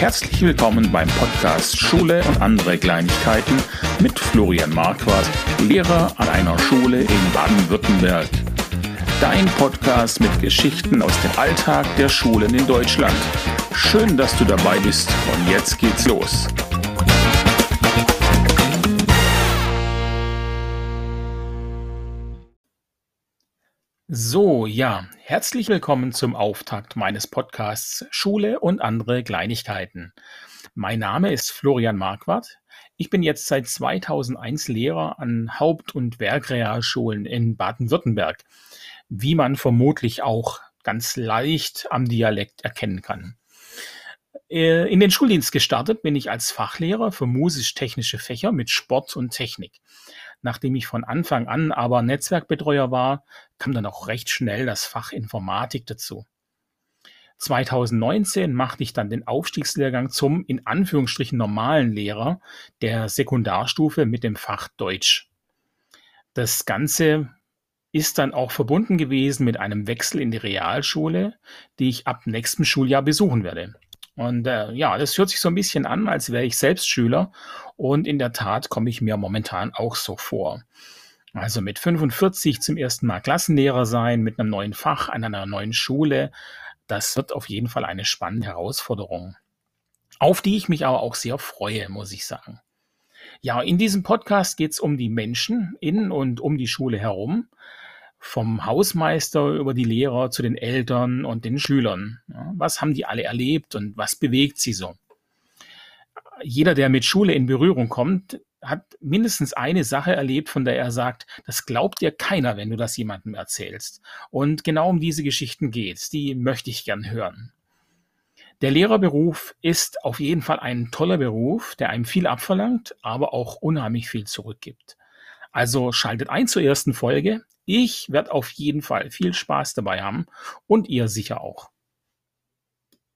herzlich willkommen beim Podcast Schule und andere Kleinigkeiten mit Florian Marquardt, Lehrer an einer Schule in Baden-Württemberg. Dein Podcast mit Geschichten aus dem Alltag der Schulen in Deutschland. Schön, dass du dabei bist und jetzt geht's los. So, ja, herzlich willkommen zum Auftakt meines Podcasts Schule und andere Kleinigkeiten. Mein Name ist Florian Marquardt. Ich bin jetzt seit 2001 Lehrer an Haupt- und Werkrealschulen in Baden-Württemberg, wie man vermutlich auch ganz leicht am Dialekt erkennen kann. Äh, in den Schuldienst gestartet bin ich als Fachlehrer für musisch-technische Fächer mit Sport und Technik. Nachdem ich von Anfang an aber Netzwerkbetreuer war, kam dann auch recht schnell das Fach Informatik dazu. 2019 machte ich dann den Aufstiegslehrgang zum in Anführungsstrichen normalen Lehrer der Sekundarstufe mit dem Fach Deutsch. Das Ganze ist dann auch verbunden gewesen mit einem Wechsel in die Realschule, die ich ab nächstem Schuljahr besuchen werde. Und äh, ja, das hört sich so ein bisschen an, als wäre ich selbst Schüler. Und in der Tat komme ich mir momentan auch so vor. Also mit 45 zum ersten Mal Klassenlehrer sein, mit einem neuen Fach an einer neuen Schule, das wird auf jeden Fall eine spannende Herausforderung, auf die ich mich aber auch sehr freue, muss ich sagen. Ja, in diesem Podcast geht es um die Menschen in und um die Schule herum vom Hausmeister über die Lehrer zu den Eltern und den Schülern. Was haben die alle erlebt und was bewegt sie so? Jeder, der mit Schule in Berührung kommt, hat mindestens eine Sache erlebt, von der er sagt, das glaubt dir keiner, wenn du das jemandem erzählst. Und genau um diese Geschichten geht's. Die möchte ich gern hören. Der Lehrerberuf ist auf jeden Fall ein toller Beruf, der einem viel abverlangt, aber auch unheimlich viel zurückgibt. Also schaltet ein zur ersten Folge. Ich werde auf jeden Fall viel Spaß dabei haben und ihr sicher auch.